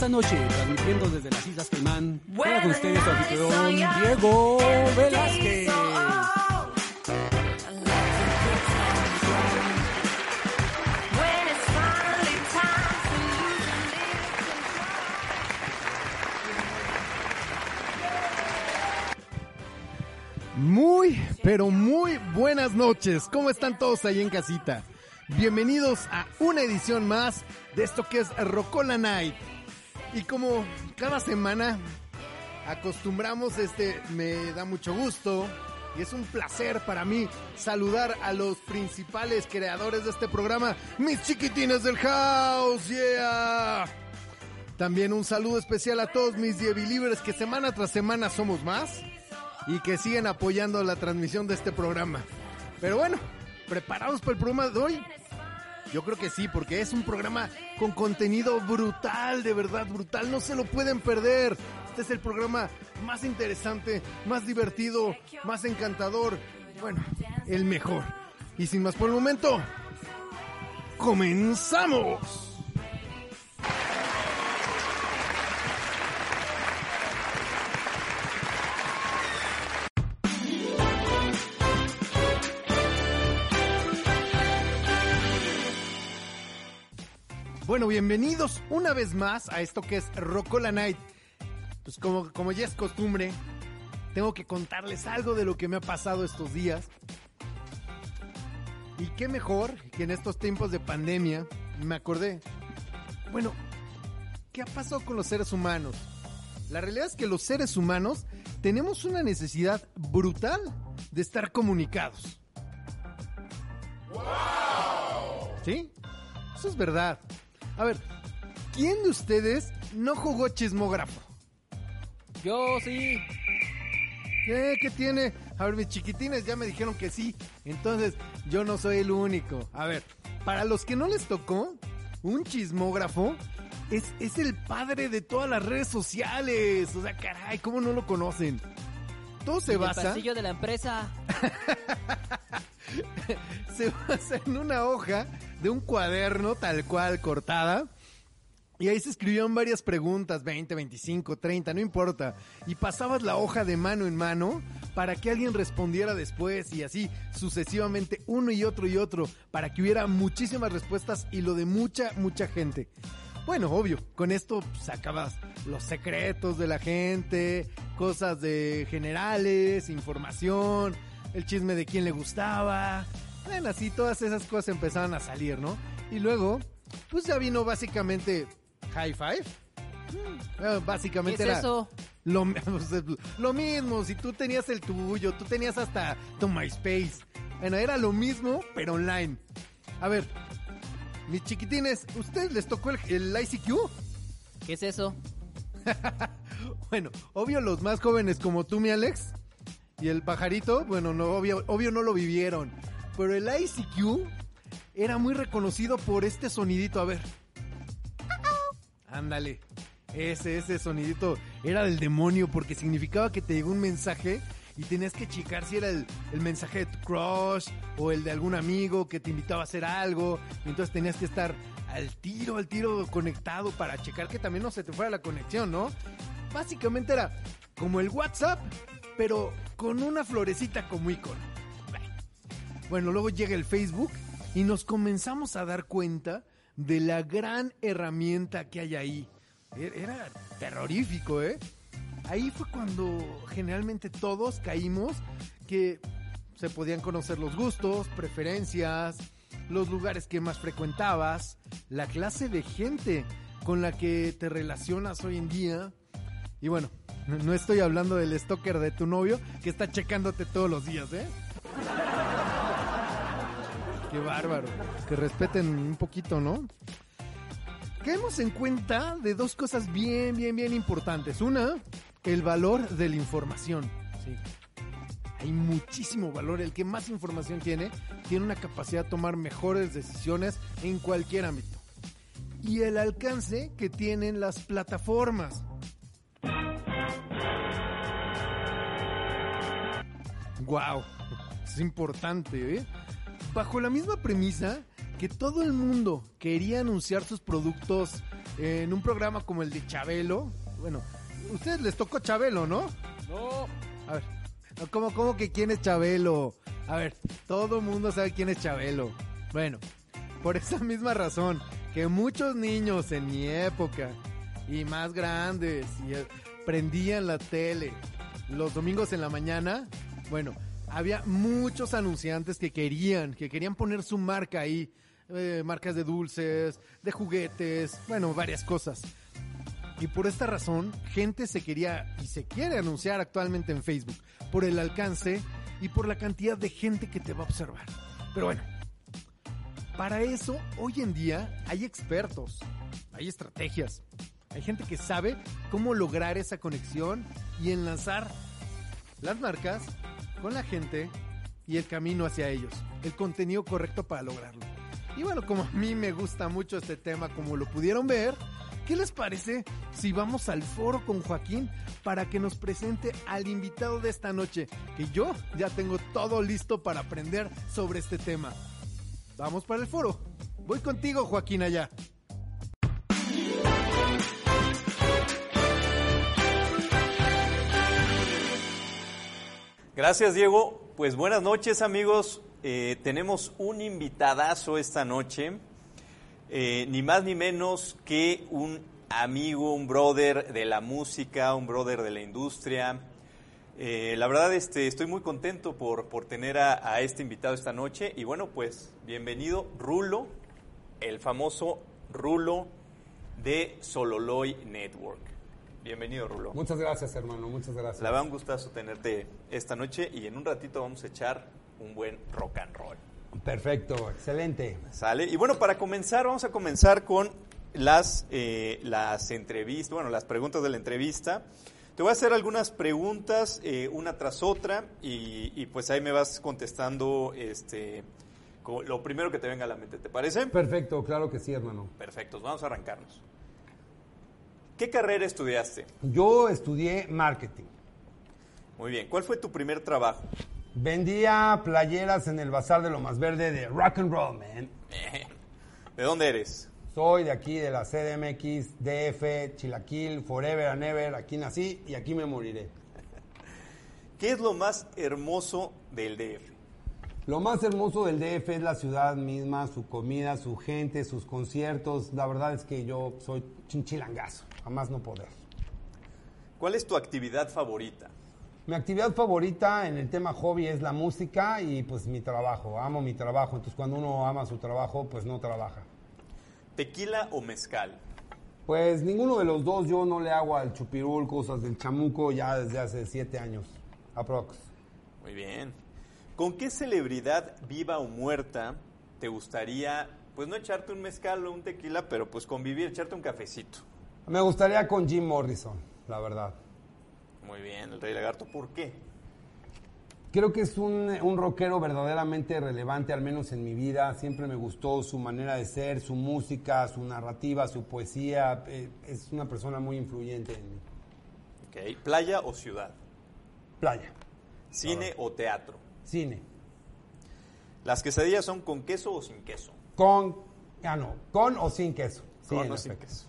Esta noche, transmitiendo desde las Islas Caimán, queda con ustedes su anfitrión Diego Velázquez. Muy, pero muy buenas noches. ¿Cómo están todos ahí en casita? Bienvenidos a una edición más de esto que es Rocola Night. Y como cada semana acostumbramos, este me da mucho gusto y es un placer para mí saludar a los principales creadores de este programa, mis chiquitines del house, yeah. También un saludo especial a todos mis The Believers que semana tras semana somos más y que siguen apoyando la transmisión de este programa. Pero bueno, ¿preparados para el programa de hoy? Yo creo que sí, porque es un programa con contenido brutal, de verdad brutal, no se lo pueden perder. Este es el programa más interesante, más divertido, más encantador, bueno, el mejor. Y sin más por el momento, comenzamos. Bueno, bienvenidos una vez más a esto que es Rocola Night. Pues como, como ya es costumbre, tengo que contarles algo de lo que me ha pasado estos días. Y qué mejor que en estos tiempos de pandemia me acordé. Bueno, ¿qué ha pasado con los seres humanos? La realidad es que los seres humanos tenemos una necesidad brutal de estar comunicados. ¿Sí? Eso es verdad. A ver, ¿quién de ustedes no jugó chismógrafo? Yo sí. ¿Qué, ¿Qué tiene? A ver, mis chiquitines ya me dijeron que sí. Entonces, yo no soy el único. A ver, para los que no les tocó, un chismógrafo es, es el padre de todas las redes sociales. O sea, caray, ¿cómo no lo conocen? Todo se En el basa. pasillo de la empresa. se basa en una hoja de un cuaderno tal cual cortada. Y ahí se escribían varias preguntas, 20, 25, 30, no importa. Y pasabas la hoja de mano en mano para que alguien respondiera después y así sucesivamente uno y otro y otro para que hubiera muchísimas respuestas y lo de mucha, mucha gente. Bueno, obvio, con esto sacabas los secretos de la gente, cosas de generales, información, el chisme de quién le gustaba. Bueno, así todas esas cosas empezaban a salir, ¿no? Y luego, pues ya vino básicamente High Five. Mm, ¿Qué Básicamente es era eso? lo, lo mismo, si tú tenías el tuyo, tú tenías hasta tu MySpace. Bueno, era lo mismo, pero online. A ver, mis chiquitines, ¿ustedes les tocó el, el ICQ? ¿Qué es eso? Bueno, obvio los más jóvenes como tú, mi Alex, y el pajarito, bueno, no, obvio, obvio no lo vivieron. Pero el ICQ era muy reconocido por este sonidito, a ver. Ándale. Ese, ese sonidito era del demonio porque significaba que te llegó un mensaje y tenías que checar si era el, el mensaje de tu crush o el de algún amigo que te invitaba a hacer algo. Y entonces tenías que estar al tiro, al tiro conectado para checar que también no se te fuera la conexión, ¿no? Básicamente era como el WhatsApp, pero con una florecita como icono. Bueno, luego llega el Facebook y nos comenzamos a dar cuenta de la gran herramienta que hay ahí. E- Era terrorífico, ¿eh? Ahí fue cuando generalmente todos caímos que se podían conocer los gustos, preferencias, los lugares que más frecuentabas, la clase de gente con la que te relacionas hoy en día. Y bueno, no- estoy hablando del stalker de tu novio que está checándote todos los días, ¿eh? Qué bárbaro. Que respeten un poquito, ¿no? Caemos en cuenta de dos cosas bien, bien, bien importantes. Una, el valor de la información. Sí. Hay muchísimo valor. El que más información tiene, tiene una capacidad de tomar mejores decisiones en cualquier ámbito. Y el alcance que tienen las plataformas. Wow, es importante, ¿eh? Bajo la misma premisa que todo el mundo quería anunciar sus productos en un programa como el de Chabelo. Bueno, ustedes les tocó Chabelo, ¿no? No. A ver, ¿cómo, cómo que quién es Chabelo? A ver, todo el mundo sabe quién es Chabelo. Bueno, por esa misma razón que muchos niños en mi época y más grandes y, prendían la tele los domingos en la mañana, bueno, había muchos anunciantes que querían, que querían poner su marca ahí, eh, marcas de dulces, de juguetes, bueno, varias cosas. Y por esta razón, gente se quería y se quiere anunciar actualmente en Facebook por el alcance y por la cantidad de gente que te va a observar. Pero bueno, para eso hoy en día hay expertos, hay estrategias, hay gente que sabe cómo lograr esa conexión y enlazar las marcas con la gente y el camino hacia ellos, el contenido correcto para lograrlo. Y bueno, como a mí me gusta mucho este tema, como lo pudieron ver, ¿qué les parece si vamos al foro con Joaquín para que nos presente al invitado de esta noche? Que yo ya tengo todo listo para aprender sobre este tema. Vamos para el foro. Voy contigo, Joaquín, allá. Gracias, Diego. Pues buenas noches, amigos. Eh, tenemos un invitadazo esta noche, eh, ni más ni menos que un amigo, un brother de la música, un brother de la industria. Eh, la verdad, este, estoy muy contento por, por tener a, a este invitado esta noche. Y bueno, pues bienvenido, Rulo, el famoso Rulo de Sololoy Network. Bienvenido, Rulo. Muchas gracias, hermano, muchas gracias. La verdad, un gustazo tenerte esta noche y en un ratito vamos a echar un buen rock and roll. Perfecto, excelente. ¿Sale? Y bueno, para comenzar, vamos a comenzar con las, eh, las entrevistas, bueno, las preguntas de la entrevista. Te voy a hacer algunas preguntas, eh, una tras otra, y, y pues ahí me vas contestando este, lo primero que te venga a la mente. ¿Te parece? Perfecto, claro que sí, hermano. Perfecto, vamos a arrancarnos. ¿Qué carrera estudiaste? Yo estudié marketing. Muy bien. ¿Cuál fue tu primer trabajo? Vendía playeras en el bazar de lo más verde de rock and roll, man. ¿De dónde eres? Soy de aquí, de la CDMX, DF, Chilaquil, Forever and Ever. Aquí nací y aquí me moriré. ¿Qué es lo más hermoso del DF? Lo más hermoso del DF es la ciudad misma, su comida, su gente, sus conciertos. La verdad es que yo soy chinchilangazo, a más no poder. ¿Cuál es tu actividad favorita? Mi actividad favorita en el tema hobby es la música y pues mi trabajo. Amo mi trabajo. Entonces cuando uno ama su trabajo, pues no trabaja. ¿Tequila o mezcal? Pues ninguno de los dos yo no le hago al chupirul cosas del chamuco ya desde hace siete años. Aprox. Muy bien. ¿Con qué celebridad viva o muerta te gustaría, pues no echarte un mezcal o un tequila, pero pues convivir, echarte un cafecito? Me gustaría con Jim Morrison, la verdad. Muy bien, el Rey Lagarto, ¿por qué? Creo que es un, un rockero verdaderamente relevante, al menos en mi vida. Siempre me gustó su manera de ser, su música, su narrativa, su poesía. Eh, es una persona muy influyente en mí. ¿Playa o ciudad? Playa, ¿Cine o teatro? cine, ¿Las quesadillas son con queso o sin queso? con, ah no, con o sin queso. Sí, con o sin efecto. queso.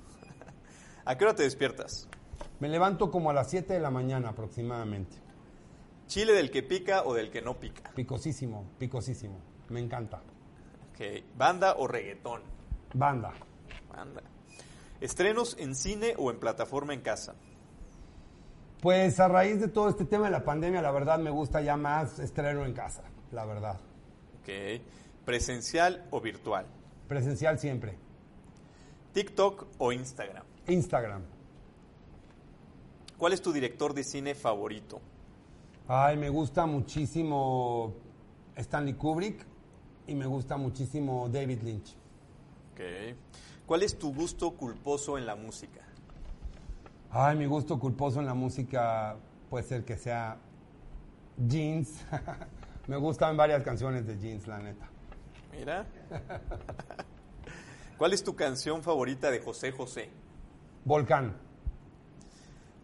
¿A qué hora te despiertas? Me levanto como a las 7 de la mañana aproximadamente. ¿Chile del que pica o del que no pica? Picosísimo, picosísimo. Me encanta. Ok. ¿Banda o reggaetón? Banda. Banda. ¿Estrenos en cine o en plataforma en casa? Pues a raíz de todo este tema de la pandemia, la verdad me gusta ya más estreno en casa, la verdad. Ok. ¿Presencial o virtual? Presencial siempre. ¿TikTok o Instagram? Instagram. ¿Cuál es tu director de cine favorito? Ay, me gusta muchísimo Stanley Kubrick y me gusta muchísimo David Lynch. Ok. ¿Cuál es tu gusto culposo en la música? Ay, mi gusto culposo en la música puede ser que sea Jeans. me gustan varias canciones de Jeans, la neta. Mira. ¿Cuál es tu canción favorita de José José? Volcán.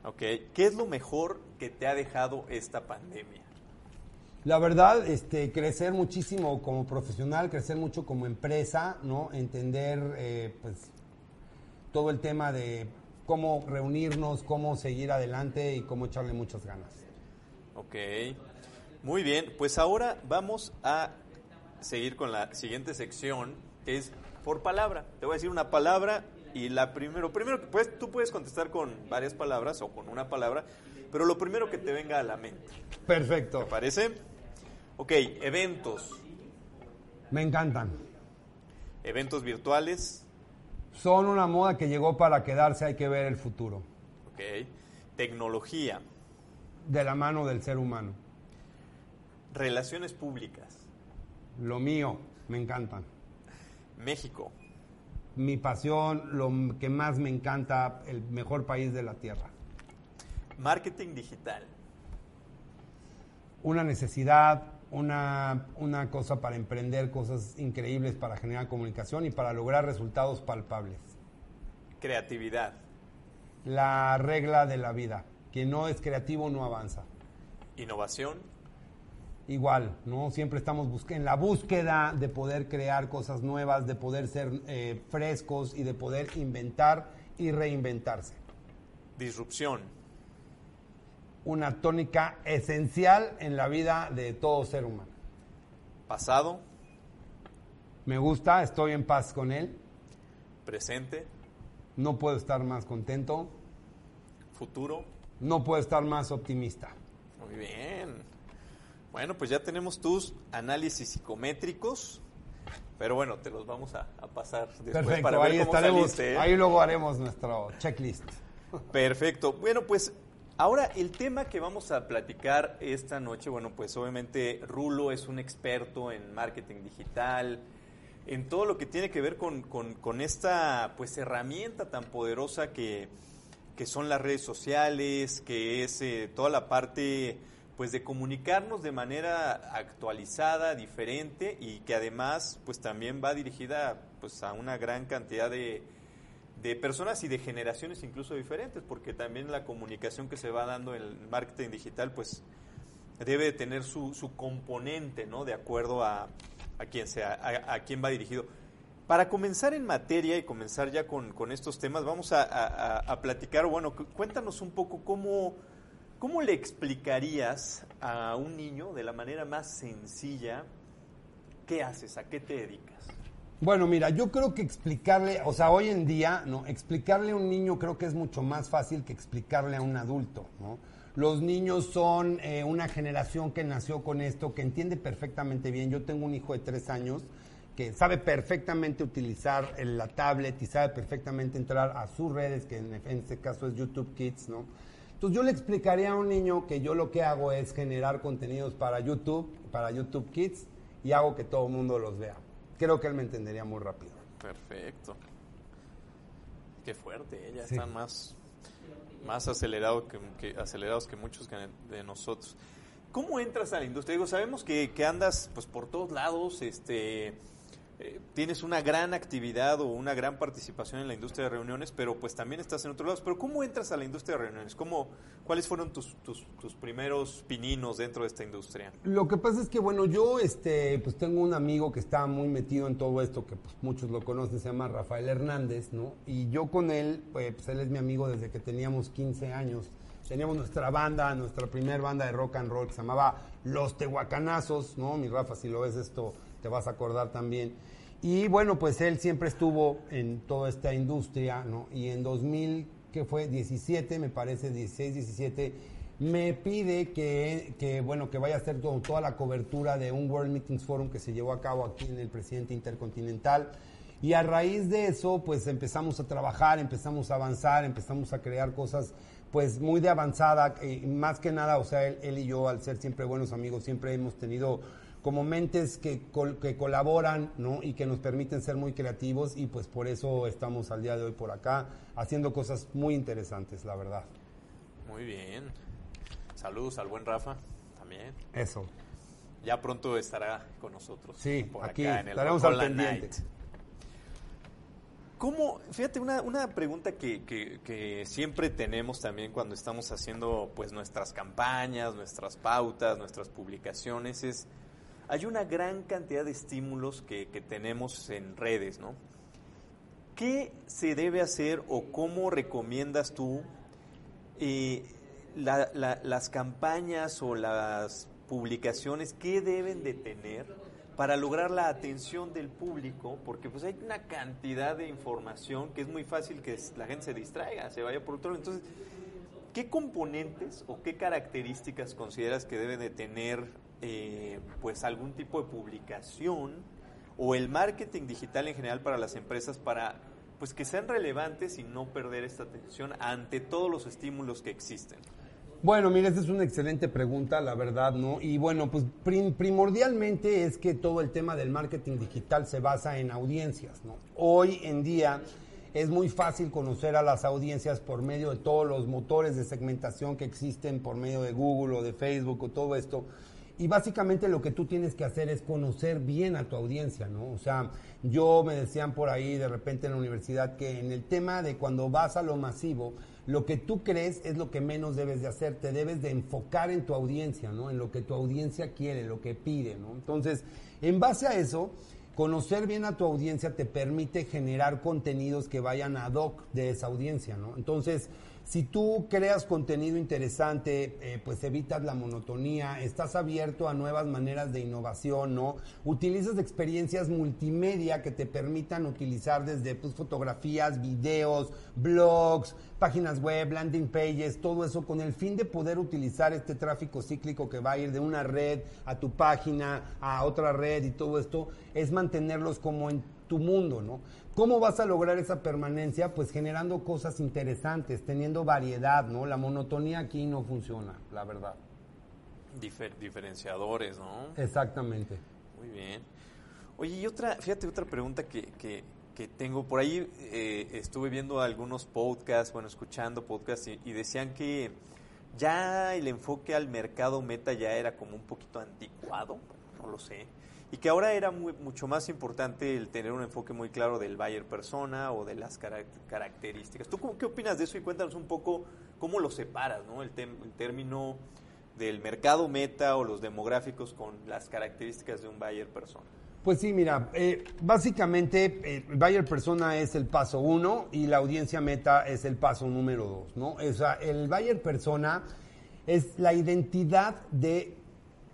Ok. ¿Qué es lo mejor que te ha dejado esta pandemia? La verdad, este, crecer muchísimo como profesional, crecer mucho como empresa, ¿no? Entender, eh, pues, todo el tema de cómo reunirnos, cómo seguir adelante y cómo echarle muchas ganas. Ok. Muy bien. Pues ahora vamos a seguir con la siguiente sección, que es por palabra. Te voy a decir una palabra y la primero, primero que puedes, tú puedes contestar con varias palabras o con una palabra, pero lo primero que te venga a la mente. Perfecto. ¿Te parece? Ok, eventos. Me encantan. Eventos virtuales. Son una moda que llegó para quedarse, hay que ver el futuro. Ok. Tecnología. De la mano del ser humano. Relaciones públicas. Lo mío, me encantan. México. Mi pasión, lo que más me encanta, el mejor país de la tierra. Marketing digital. Una necesidad, una, una cosa para emprender cosas increíbles, para generar comunicación y para lograr resultados palpables. Creatividad. La regla de la vida. Quien no es creativo no avanza. Innovación. Igual, ¿no? Siempre estamos en la búsqueda de poder crear cosas nuevas, de poder ser eh, frescos y de poder inventar y reinventarse. Disrupción. Una tónica esencial en la vida de todo ser humano. Pasado. Me gusta, estoy en paz con él, Presente. no puedo estar más contento, Futuro. no puedo estar más optimista. Muy bien. Bueno, pues ya tenemos tus análisis psicométricos, pero bueno, te los vamos a, a pasar después Perfecto, para ver ahí cómo saliste, ¿eh? ahí luego haremos nuestro checklist. Perfecto. Bueno, pues ahora el tema que vamos a platicar esta noche, bueno, pues obviamente Rulo es un experto en marketing digital, en todo lo que tiene que ver con, con- con esta pues herramienta tan poderosa que, que son las redes sociales, que es eh, toda la parte pues de comunicarnos de manera actualizada, diferente y que además pues también va dirigida pues a una gran cantidad de, de personas y de generaciones incluso diferentes, porque también la comunicación que se va dando en el marketing digital, pues debe de tener su, su componente, ¿no? De acuerdo a, a quién sea, a, quién va dirigido. Para comenzar en materia y comenzar ya con, con estos temas, vamos a, a- a- platicar, bueno, cu- cuéntanos un poco cómo, cómo le explicarías a un niño de la manera más sencilla qué haces, a qué te dedicas. Bueno, mira, yo creo que explicarle, o sea, hoy en día, ¿no? Explicarle a un niño creo que es mucho más fácil que explicarle a un adulto, ¿no? Los niños son eh, una generación que nació con esto, que entiende perfectamente bien. Yo tengo un hijo de tres años que sabe perfectamente utilizar el- la tablet y sabe perfectamente entrar a sus redes, que en este caso es YouTube Kids, ¿no? Entonces yo le explicaría a un niño que yo lo que hago es generar contenidos para YouTube, para YouTube Kids, y hago que todo el mundo los vea. Creo que él me entendería muy rápido. Perfecto. Qué fuerte, ella Sí. está más, más acelerado que, que- acelerados que muchos de nosotros. ¿Cómo entras a la industria? Digo, sabemos que, que andas pues por todos lados, este eh, tienes una gran actividad o una gran participación en la industria de reuniones, pero pues también estás en otros lados. Pero ¿cómo entras a la industria de reuniones? ¿Cómo, ¿Cuáles fueron tus, tus, tus primeros pininos dentro de esta industria? Lo que pasa es que, bueno, yo este, pues tengo un amigo que está muy metido en todo esto, que pues muchos lo conocen, se llama Rafael Hernández, ¿no? Y yo con él, pues, pues, él es mi amigo desde que teníamos 15 años. Teníamos nuestra banda, nuestra primer banda de rock and roll que se llamaba Los Tehuacanazos, ¿no? Mi Rafa, si lo ves esto, te vas a acordar también. Y bueno, pues él siempre estuvo en toda esta industria, ¿no? Y en 2000, ¿qué fue? 17, me parece, 16, 17, me pide que, que, bueno, que vaya a hacer todo- toda la cobertura de un World Meetings Forum que se llevó a cabo aquí en el Presidente Intercontinental. Y a raíz de eso, pues empezamos a trabajar, empezamos a avanzar, empezamos a crear cosas, pues muy de avanzada. más que nada, o sea, él y yo, al ser siempre buenos amigos, siempre hemos tenido como mentes que, col- que colaboran, ¿no? Y que nos permiten ser muy creativos y pues por eso estamos al día de hoy por acá haciendo cosas muy interesantes, la verdad. Muy bien. Saludos al buen Rafa también. Eso. Ya pronto estará con nosotros. Sí, por aquí acá en el estaremos al pendiente. Night. ¿Cómo? Fíjate, una, una pregunta que, que- que siempre tenemos también cuando estamos haciendo pues nuestras campañas, nuestras pautas, nuestras publicaciones es, hay una gran cantidad de estímulos que, que tenemos en redes, ¿no? ¿Qué se debe hacer o cómo recomiendas tú eh, la- la- las campañas o las publicaciones que deben de tener para lograr la atención del público? Porque pues hay una cantidad de información que es muy fácil que la gente se distraiga, se vaya por otro lado. Entonces, ¿qué componentes o qué características consideras que debe de tener eh, pues algún tipo de publicación o el marketing digital en general para las empresas para pues que sean relevantes y no perder esta atención ante todos los estímulos que existen? Bueno, mira, esta es una excelente pregunta, la verdad, ¿no? Y bueno, pues prim- primordialmente es que todo el tema del marketing digital se basa en audiencias, ¿no? Hoy en día es muy fácil conocer a las audiencias por medio de todos los motores de segmentación que existen, por medio de Google o de Facebook o todo esto. Y básicamente lo que tú tienes que hacer es conocer bien a tu audiencia, ¿no? O sea, yo me decían por ahí de repente en la universidad que en el tema de cuando vas a lo masivo, lo que tú crees es lo que menos debes de hacer, te debes de enfocar en tu audiencia, ¿no? En lo que tu audiencia quiere, lo que pide, ¿no? Entonces, en base a eso, conocer bien a tu audiencia te permite generar contenidos que vayan ad hoc de esa audiencia, ¿no? Entonces, si tú creas contenido interesante, eh, pues evitas la monotonía, estás abierto a nuevas maneras de innovación, ¿no? Utilizas experiencias multimedia que te permitan utilizar desde pues, fotografías, videos, blogs, páginas web, landing pages, todo eso con el fin de poder utilizar este tráfico cíclico que va a ir de una red a tu página, a otra red y todo esto, es mantenerlos como en tu mundo, ¿no? ¿Cómo vas a lograr esa permanencia? Pues generando cosas interesantes, teniendo variedad, ¿no? La monotonía aquí no funciona, la verdad. Difer- diferenciadores, ¿no? Exactamente. Muy bien. Oye, y otra, fíjate, otra pregunta que, que, que tengo. Por ahí eh, estuve viendo algunos podcasts, bueno, escuchando podcasts y, y decían que ya el enfoque al mercado meta ya era como un poquito anticuado, lo sé. Y que ahora era mucho más importante el tener un enfoque muy claro del buyer persona o de las carac- características. ¿Tú cómo- qué opinas de eso? Y cuéntanos un poco cómo lo separas, ¿no? El, el término del mercado meta o los demográficos con las características de un buyer persona. Pues sí, mira, eh, básicamente eh, buyer persona es el paso uno y la audiencia meta es el paso número dos, ¿no? O sea, el buyer persona es la identidad de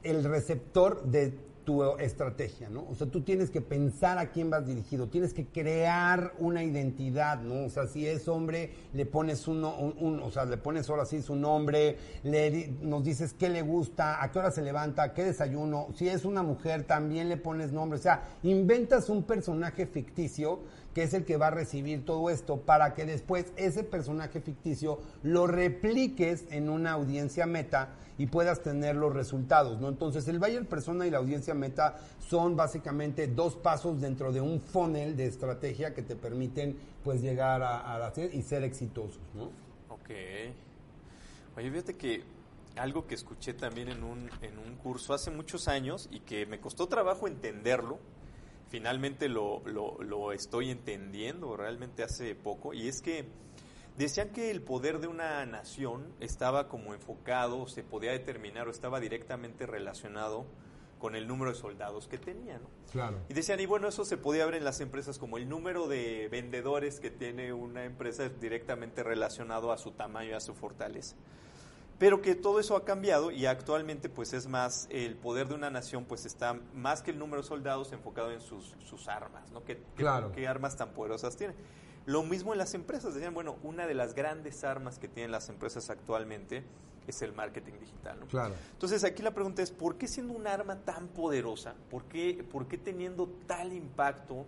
el receptor de tu estrategia, ¿no? O sea, tú tienes que pensar a quién vas dirigido, tienes que crear una identidad, ¿no? O sea, si es hombre, le pones uno, un, o sea, le pones ahora sí su nombre, le nos dices qué le gusta, a qué hora se levanta, qué desayuno. Si es una mujer, también le pones nombre. O sea, inventas un personaje ficticio que es el que va a recibir todo esto para que después ese personaje ficticio lo repliques en una audiencia meta y puedas tener los resultados, ¿no? Entonces, el buyer persona y la audiencia meta son básicamente dos pasos dentro de un funnel de estrategia que te permiten pues llegar a, a y ser exitosos, ¿no? Ok. Oye, fíjate que algo que escuché también en un, en un curso hace muchos años y que me costó trabajo entenderlo, finalmente lo, lo, lo estoy entendiendo realmente hace poco, y es que decían que el poder de una nación estaba como enfocado, se podía determinar o estaba directamente relacionado con el número de soldados que tenía, ¿no? Claro. Y decían, y bueno, eso se podía ver en las empresas como el número de vendedores que tiene una empresa es directamente relacionado a su tamaño y a su fortaleza. Pero que todo eso ha cambiado y actualmente pues es más, el poder de una nación pues está más que el número de soldados enfocado en sus, sus armas, ¿no? ¿Qué, qué- Claro. qué armas tan poderosas tienen? Lo mismo en las empresas, decían, bueno, una de las grandes armas que tienen las empresas actualmente es el marketing digital. ¿no? Claro. Entonces aquí la pregunta es, ¿por qué siendo un arma tan poderosa? ¿Por qué, por qué teniendo tal impacto?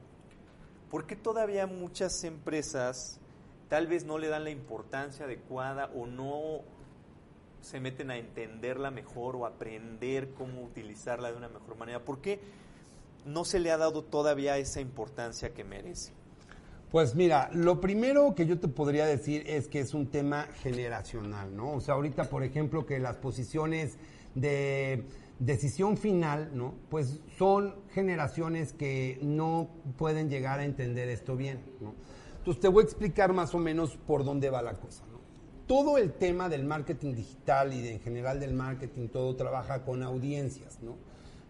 ¿Por qué todavía muchas empresas tal vez no le dan la importancia adecuada o no se meten a entenderla mejor o aprender cómo utilizarla de una mejor manera? ¿Por qué no se le ha dado todavía esa importancia que merece? Pues mira, lo primero que yo te podría decir es que es un tema generacional, ¿no? O sea, ahorita, por ejemplo, que las posiciones de decisión final, ¿no? Pues son generaciones que no pueden llegar a entender esto bien, ¿no? Entonces te voy a explicar más o menos por dónde va la cosa, ¿no? Todo el tema del marketing digital y en general del marketing, todo trabaja con audiencias, ¿no?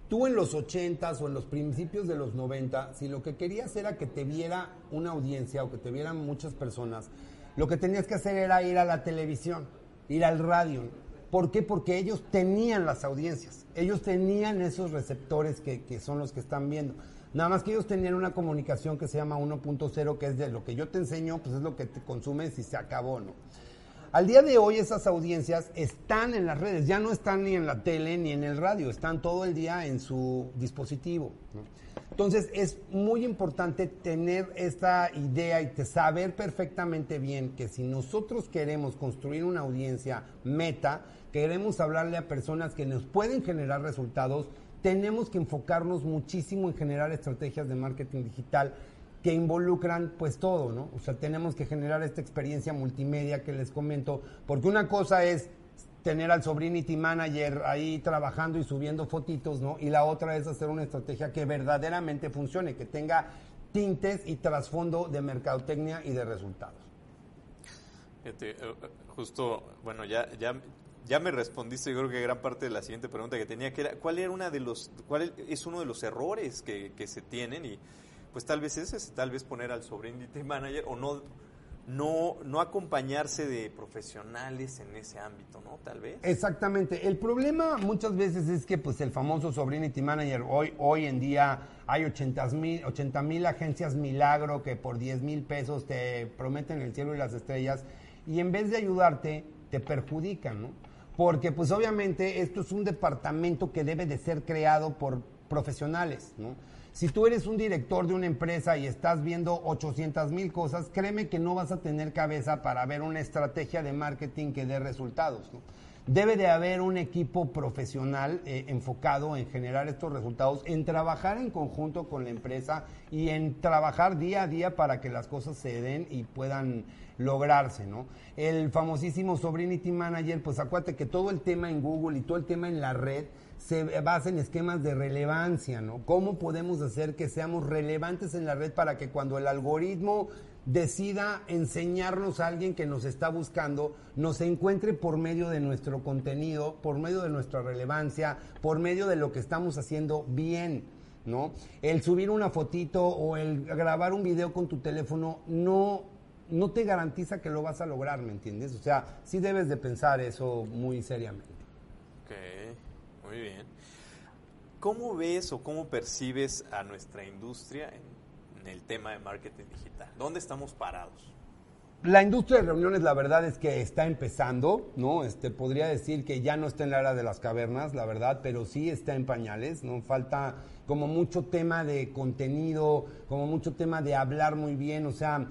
Tú en los 80s o en los principios de los 90, si lo que querías era que te viera una audiencia o que te vieran muchas personas, lo que tenías que hacer era ir a la televisión, ir al radio. ¿Por qué? Porque ellos tenían las audiencias, ellos tenían esos receptores que, que son los que están viendo. Nada más que ellos tenían una comunicación que se llama 1.0, que es de lo que yo te enseño, pues es lo que te consumes y se acabó, ¿no? Al día de hoy esas audiencias están en las redes, ya no están ni en la tele ni en el radio, están todo el día en su dispositivo. Entonces es muy importante tener esta idea y saber perfectamente bien que si nosotros queremos construir una audiencia meta, queremos hablarle a personas que nos pueden generar resultados, tenemos que enfocarnos muchísimo en generar estrategias de marketing digital que involucran pues todo, ¿no? O sea, tenemos que generar esta experiencia multimedia que les comento, porque una cosa es tener al Sobrinity Manager ahí trabajando y subiendo fotitos, ¿no? Y la otra es hacer una estrategia que verdaderamente funcione, que tenga tintes y trasfondo de mercadotecnia y de resultados. Eh, justo, bueno, ya, ya, ya me respondiste, yo creo que gran parte de la siguiente pregunta que tenía, que era, ¿cuál era una de los, cuál es uno de los errores que, que se tienen? Y pues tal vez ese es, tal vez poner al Sobrinity Manager o no, no, no acompañarse de profesionales en ese ámbito, ¿no? Tal vez. Exactamente. El problema muchas veces es que pues el famoso Sobrinity Manager, hoy, hoy en día hay 80 mil agencias milagro que por 10 mil pesos te prometen el cielo y las estrellas y en vez de ayudarte te perjudican, ¿no? Porque pues obviamente esto es un departamento que debe de ser creado por profesionales, ¿no? Si tú eres un director de una empresa y estás viendo 800 mil cosas, créeme que no vas a tener cabeza para ver una estrategia de marketing que dé resultados. ¿no? Debe de haber un equipo profesional eh, enfocado en generar estos resultados, en trabajar en conjunto con la empresa y en trabajar día a día para que las cosas se den y puedan lograrse, ¿no? El famosísimo Sobrinity Manager, pues acuérdate que todo el tema en Google y todo el tema en la red se basa en esquemas de relevancia, ¿no? ¿Cómo podemos hacer que seamos relevantes en la red para que cuando el algoritmo decida enseñarnos a alguien que nos está buscando, nos encuentre por medio de nuestro contenido, por medio de nuestra relevancia, por medio de lo que estamos haciendo bien, ¿no? El subir una fotito o el grabar un video con tu teléfono no, no te garantiza que lo vas a lograr, ¿me entiendes? O sea, sí debes de pensar eso muy seriamente. Muy bien. ¿Cómo ves o cómo percibes a nuestra industria en, el tema de marketing digital? ¿Dónde estamos parados? La industria de reuniones, la verdad es que está empezando, ¿no? Este, podría decir que ya no está en la era de las cavernas, la verdad, pero sí está en pañales, ¿no? Falta como mucho tema de contenido, como mucho tema de hablar muy bien, o sea,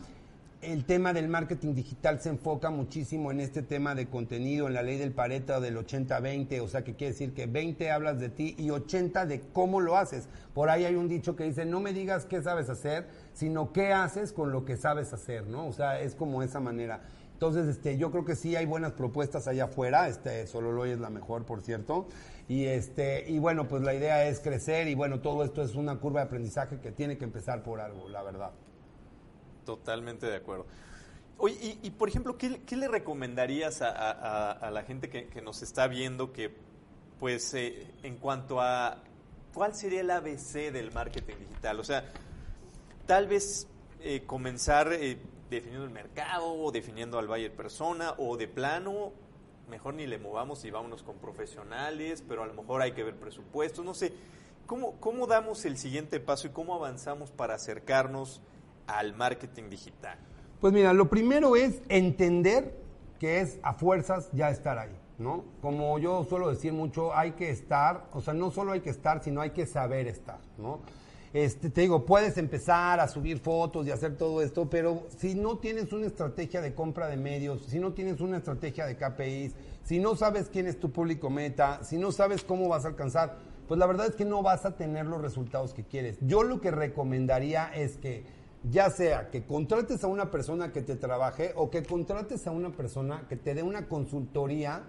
el tema del marketing digital se enfoca muchísimo en este tema de contenido, en la ley del Pareto del 80-20, o sea, que quiere decir que 20 hablas de ti y 80 de cómo lo haces. Por ahí hay un dicho que dice, no me digas qué sabes hacer, sino qué haces con lo que sabes hacer, ¿no? O sea, es como esa manera. Entonces, este, yo creo que sí hay buenas propuestas allá afuera, este, solo lo es la mejor, por cierto. Y este, y bueno, pues la idea es crecer y bueno, todo esto es una curva de aprendizaje que tiene que empezar por algo, la verdad. Totalmente de acuerdo. Oye, y, por ejemplo, ¿qué, le recomendarías a, la gente que, que nos está viendo que, pues, eh, en cuanto a cuál sería el ABC del marketing digital? O sea, tal vez eh, comenzar eh, definiendo el mercado, o definiendo al buyer persona, o de plano, mejor ni le movamos y vámonos con profesionales, pero a lo mejor hay que ver presupuestos, no sé. ¿Cómo, cómo damos el siguiente paso y cómo avanzamos para acercarnos al marketing digital? Pues mira, lo primero es entender que es a fuerzas ya estar ahí. ¿no? Como yo suelo decir mucho, hay que estar, o sea, no solo hay que estar, sino hay que saber estar, ¿no? Este, te digo, puedes empezar a subir fotos y hacer todo esto, pero si no tienes una estrategia de compra de medios, si no tienes una estrategia de KPIs, si no sabes quién es tu público meta, si no sabes cómo vas a alcanzar, pues la verdad es que no vas a tener los resultados que quieres. Yo lo que recomendaría es que ya sea que contrates a una persona que te trabaje o que contrates a una persona que te dé una consultoría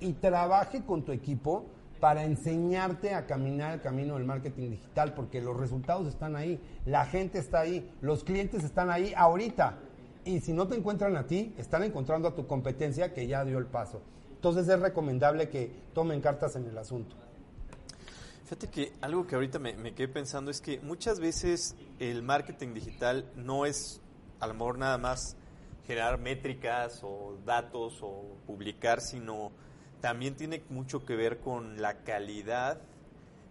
y trabaje con tu equipo para enseñarte a caminar el camino del marketing digital, porque los resultados están ahí, la gente está ahí, los clientes están ahí ahorita. Y si no te encuentran a ti, están encontrando a tu competencia que ya dio el paso. Entonces es recomendable que tomen cartas en el asunto. Fíjate que algo que ahorita me, me quedé pensando es que muchas veces el marketing digital no es a lo mejor nada más generar métricas o datos o publicar, sino también tiene mucho que ver con la calidad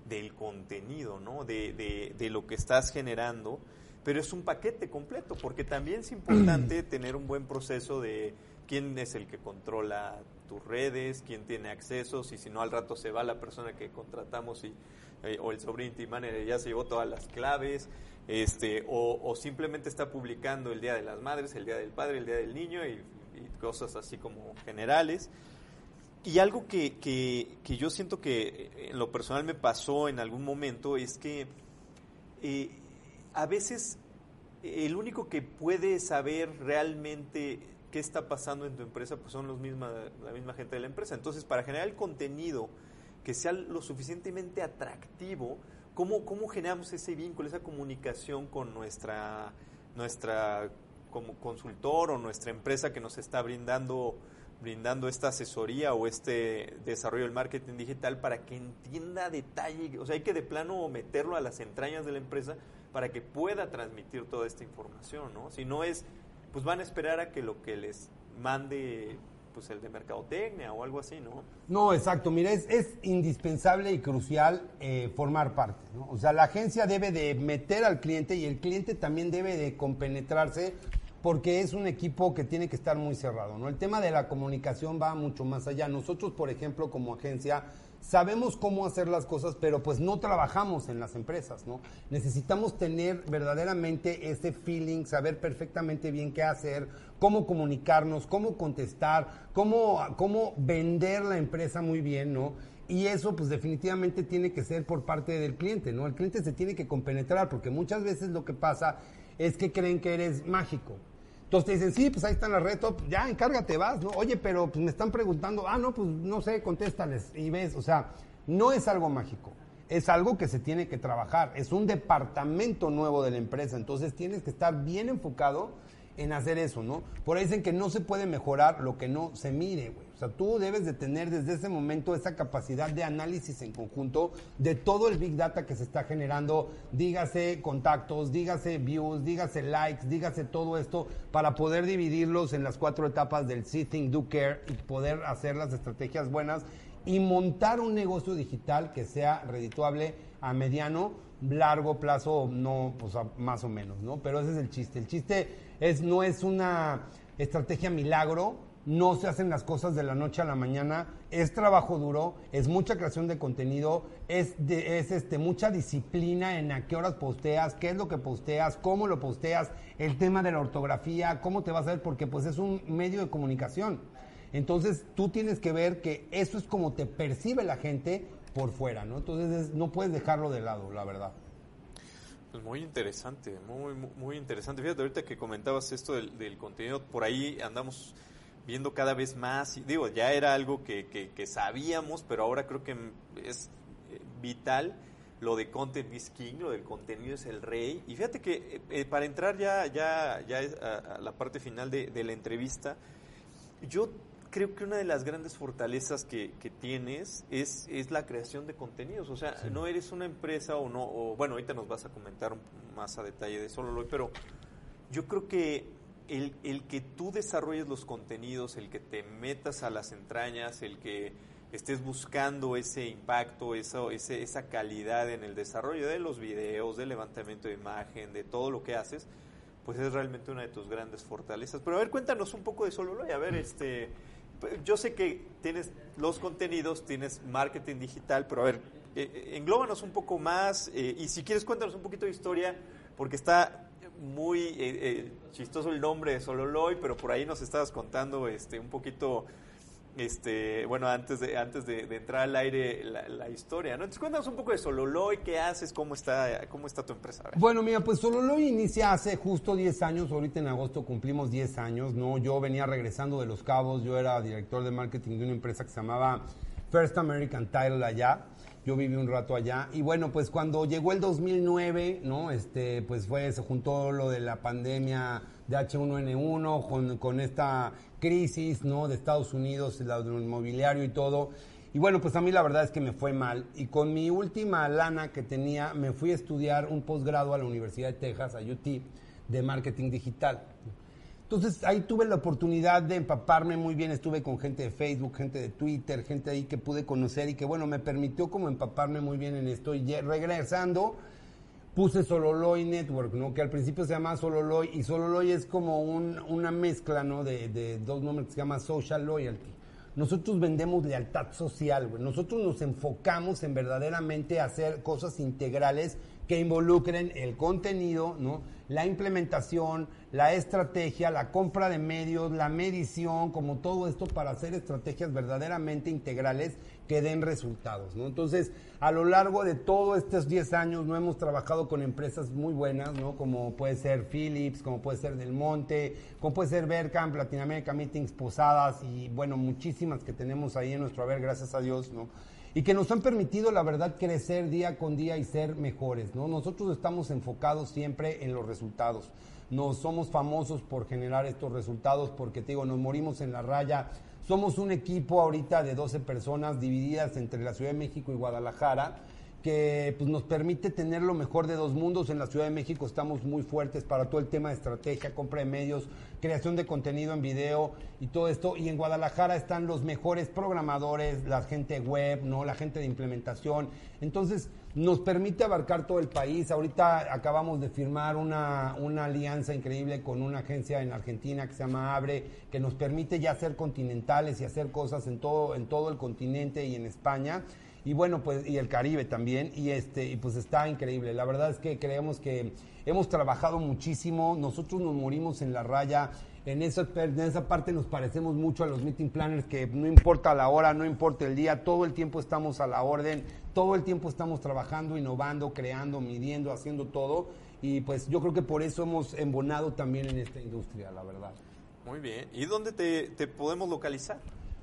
del contenido, ¿no? De, de, lo que estás generando, pero es un paquete completo, porque también es importante tener un buen proceso de quién es el que controla tus redes, quién tiene accesos, y si no al rato se va la persona que contratamos y, eh, o el sovereignty manager ya se llevó todas las claves, este, o, simplemente está publicando el Día de las Madres, el Día del Padre, el Día del Niño y cosas así como generales. Y algo que, que, yo siento que eh, en lo personal me pasó en algún momento es que eh, a veces el único que puede saber realmente qué está pasando en tu empresa pues son los misma, la misma gente de la empresa. Entonces, para generar el contenido que sea lo suficientemente atractivo, ¿cómo, cómo generamos ese vínculo, esa comunicación con nuestra, nuestra como consultor o nuestra empresa que nos está brindando brindando esta asesoría o este desarrollo del marketing digital para que entienda detalle, o sea, hay que de plano meterlo a las entrañas de la empresa para que pueda transmitir toda esta información, ¿no? Si no es, pues van a esperar a que lo que les mande pues el de mercadotecnia o algo así, ¿no? No, exacto. Mira, es, indispensable y crucial eh, formar parte, ¿no? O sea, la agencia debe de meter al cliente y el cliente también debe de compenetrarse porque es un equipo que tiene que estar muy cerrado, ¿no? El tema de la comunicación va mucho más allá. Nosotros, por ejemplo, como agencia, sabemos cómo hacer las cosas, pero pues no trabajamos en las empresas, ¿no? Necesitamos tener verdaderamente ese feeling, saber perfectamente bien qué hacer, cómo comunicarnos, cómo contestar, cómo, cómo vender la empresa muy bien, ¿no? Y eso pues definitivamente tiene que ser por parte del cliente, ¿no? El cliente se tiene que compenetrar porque muchas veces lo que pasa es que creen que eres mágico. Entonces te dicen, sí, pues ahí está la red, ya encárgate, vas, ¿no? Oye, pero pues me están preguntando, ah, no, pues no sé, contéstales y ves, o sea, no es algo mágico, es algo que se tiene que trabajar, es un departamento nuevo de la empresa, entonces tienes que estar bien enfocado en hacer eso, ¿no? Por ahí dicen que no se puede mejorar lo que no se mire, güey. Sea, tú debes de tener desde ese momento esa capacidad de análisis en conjunto de todo el big data que se está generando, dígase contactos, dígase views, dígase likes, dígase todo esto para poder dividirlos en las cuatro etapas del See, Think, Do, Care y poder hacer las estrategias buenas y montar un negocio digital que sea redituable a mediano, largo plazo, no, pues más o menos, ¿no? Pero ese es el chiste. El chiste es, no es una estrategia milagro, no se hacen las cosas de la noche a la mañana, es trabajo duro, es mucha creación de contenido, es, es este, mucha disciplina en a qué horas posteas, qué es lo que posteas, cómo lo posteas, el tema de la ortografía, cómo te vas a ver, porque pues es un medio de comunicación. Entonces tú tienes que ver que eso es como te percibe la gente por fuera, ¿no? Entonces no puedes dejarlo de lado, la verdad. Pues muy interesante, muy, muy interesante. Fíjate, ahorita que comentabas esto del contenido, por ahí andamos viendo cada vez más. Y digo, ya era algo que, que, sabíamos, pero ahora creo que es eh, vital lo de content is king, lo del contenido es el rey. Y fíjate que eh, eh, para entrar ya, ya, ya a, la parte final de, de, la entrevista, yo creo que una de las grandes fortalezas que, que tienes es, es la creación de contenidos. O sea, no eres una empresa o no, o, bueno, ahorita nos vas a comentar más a detalle de solo pero yo creo que el, el, que tú desarrolles los contenidos, el que te metas a las entrañas, el que estés buscando ese impacto, ese, esa calidad en el desarrollo de los videos, del levantamiento de imagen, de todo lo que haces, pues es realmente una de tus grandes fortalezas. Pero a ver, cuéntanos un poco de Sololoy, a ver, este, yo sé que tienes los contenidos, tienes marketing digital, pero a ver, eh, eh, englóbanos un poco más eh, y si quieres cuéntanos un poquito de historia, porque está muy eh, eh, chistoso el nombre de Sololoy, pero por ahí nos estabas contando este un poquito este, bueno, antes de, antes de, entrar al aire la, historia, ¿no? Entonces cuéntanos un poco de Sololoy, qué haces, cómo está, cómo está tu empresa. Bueno, mira, pues Sololoy inicia hace justo 10 años, ahorita en agosto cumplimos 10 años, ¿no? Yo venía regresando de Los Cabos, yo era director de marketing de una empresa que se llamaba First American Title allá. Yo viví un rato allá y bueno, pues cuando llegó el 2009, ¿no? Este, pues fue, se juntó lo de la pandemia de H1N1 con, con esta crisis, ¿no? De Estados Unidos, del inmobiliario y todo. Y bueno, pues a mí la verdad es que me fue mal. Y con mi última lana que tenía, me fui a estudiar un posgrado a la Universidad de Texas, a UT, de marketing digital. Entonces ahí tuve la oportunidad de empaparme muy bien, estuve con gente de Facebook, gente de Twitter, gente ahí que pude conocer y que bueno, me permitió como empaparme muy bien en esto. Y regresando, puse Sololoy Network, ¿no? Que al principio se llama Sololoy y Sololoy es como un- una mezcla, ¿no? De, de dos nombres que se llama Social Loyalty. Nosotros vendemos lealtad social, güey. Nosotros nos enfocamos en verdaderamente hacer cosas integrales que involucren el contenido, ¿no? La implementación, la estrategia, la compra de medios, la medición, como todo esto para hacer estrategias verdaderamente integrales que den resultados, ¿no? Entonces, a lo largo de todos estos 10 años no hemos trabajado con empresas muy buenas, ¿no? Como puede ser Philips, como puede ser Del Monte, como puede ser Vercamp, Latinoamérica Meetings, Posadas y bueno, muchísimas que tenemos ahí en nuestro haber, gracias a Dios, ¿no? Y que nos han permitido, la verdad, crecer día con día y ser mejores, ¿no? Nosotros estamos enfocados siempre en los resultados. No somos famosos por generar estos resultados porque, te digo, nos morimos en la raya. Somos un equipo ahorita de 12 personas divididas entre la Ciudad de México y Guadalajara que pues, nos permite tener lo mejor de dos mundos. En la Ciudad de México estamos muy fuertes para todo el tema de estrategia, compra de medios, creación de contenido en video y todo esto. Y en Guadalajara están los mejores programadores, la gente web, ¿no? la gente de implementación. Entonces nos permite abarcar todo el país. Ahorita acabamos de firmar una, una alianza increíble con una agencia en Argentina que se llama Abre, que nos permite ya ser continentales y hacer cosas en todo, en todo el continente y en España. Y bueno pues y el Caribe también. Y este y pues está increíble. La verdad es que creemos que hemos trabajado muchísimo. Nosotros nos morimos en la raya. En esa, en esa parte nos parecemos mucho a los meeting planners que no importa la hora no importa el día todo el tiempo estamos a la orden todo el tiempo estamos trabajando innovando creando midiendo haciendo todo y pues yo creo que por eso hemos embonado también en esta industria la verdad Muy bien. ¿Y dónde te, te podemos localizar?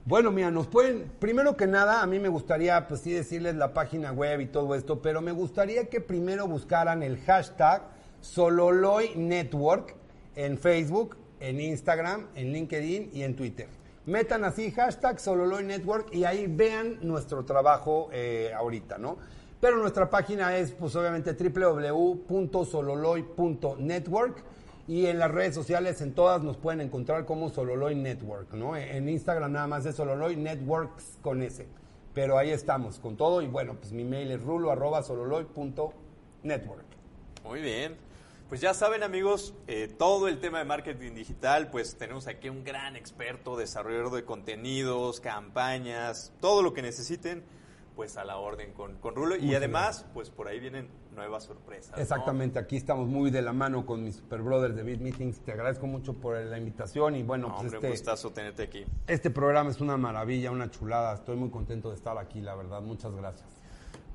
Bueno, mira, nos pueden, primero que nada, a mí me gustaría, pues sí, decirles la página web y todo esto, pero me gustaría que primero buscaran el hashtag Sololoy Network en Facebook, en Instagram, en LinkedIn y en Twitter. Metan así hashtag Sololoy Network y ahí vean nuestro trabajo eh, ahorita, ¿no? Pero nuestra página es, pues obviamente, www.sololoy.network y en las redes sociales, en todas, nos pueden encontrar como Sololoy Network, ¿no? En Instagram nada más es Sololoy Networks con S. Pero ahí estamos con todo y bueno, pues mi mail es rulo arroba sololoy.network. Muy bien. Pues ya saben amigos, eh, todo el tema de marketing digital, pues tenemos aquí un gran experto, desarrollador de contenidos, campañas, todo lo que necesiten, pues a la orden con, con Rulo. Y además, pues por ahí vienen nuevas sorpresas. ¿no? Exactamente, aquí estamos muy de la mano con mis super brothers de Beat Meetings. Te agradezco mucho por la invitación y bueno, No, pues hombre, un este, gustazo tenerte aquí. este programa es una maravilla, una chulada. Estoy muy contento de estar aquí, la verdad. Muchas gracias.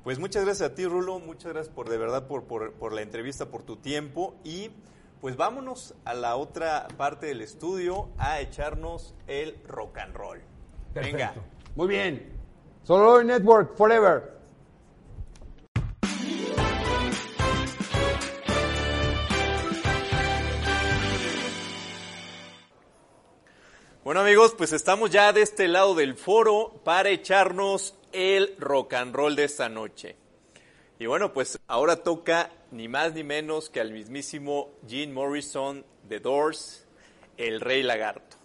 Pues muchas gracias a ti, Rulo. Muchas gracias por de verdad por, por, por la entrevista, por tu tiempo. Y pues vámonos a la otra parte del estudio a echarnos el rock and roll. Venga. Perfecto. Muy bien. Sololoy Network Forever. Bueno amigos, pues estamos ya de este lado del foro para echarnos el rock and roll de esta noche. Y bueno, pues ahora toca ni más ni menos que al mismísimo Gene Morrison de Doors, el Rey Lagarto.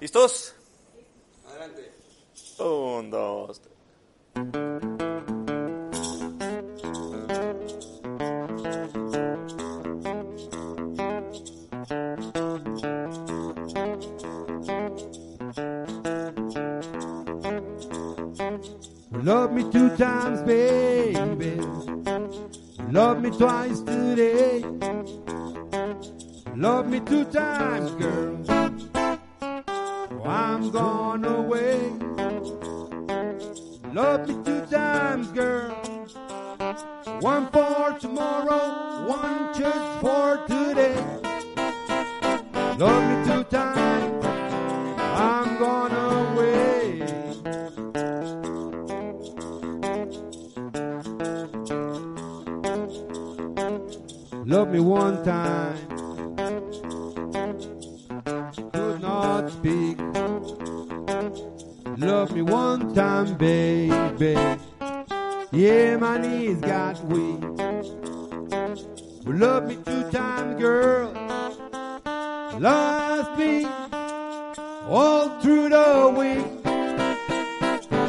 ¿Listos? Adelante. Un, dos, tres. Love me two times, baby. Love me twice today. Love me two times, girl. I'm gone away. Love me two times, girl. One for tomorrow, one just for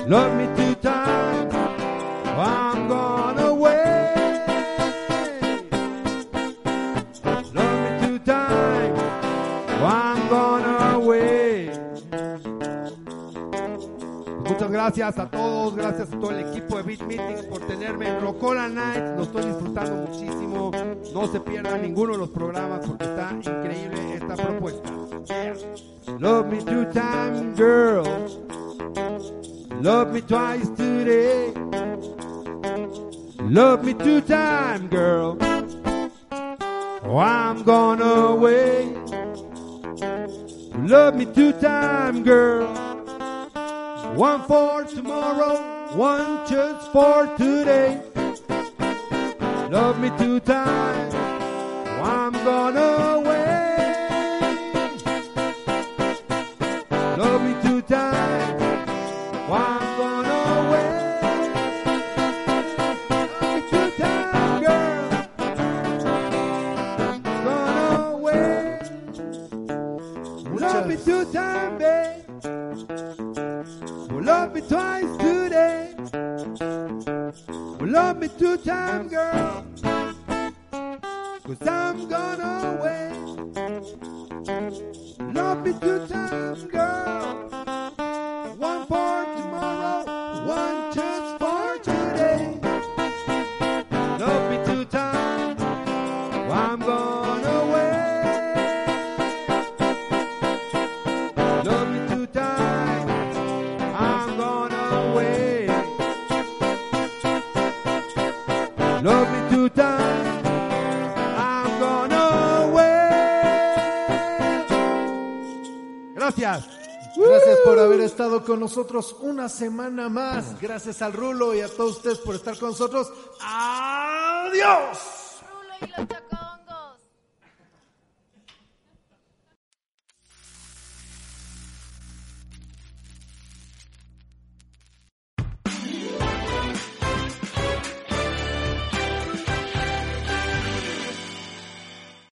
Love me two times. I'm gone away. Love me two times. I'm gone away. Muchas gracias a todos, gracias a todo el equipo de Beat Meetings por tenerme en Rocola Nights. Lo estoy disfrutando muchísimo. No se pierdan ninguno de los programas porque está increíble esta propuesta. Love me two times, girl. Love me twice today. Love me two times, girl. Oh, I'm gonna away. Love me two times, girl. One for tomorrow, one just for today. Love me two times, oh, I'm gone two times, babe. Well, love me twice today. Well, love me two times, girl. Cause I'm gone away. Love me two times, girl. Gracias. Gracias por haber estado con nosotros una semana más. Gracias al Rulo y a todos ustedes por estar con nosotros. ¡Adiós!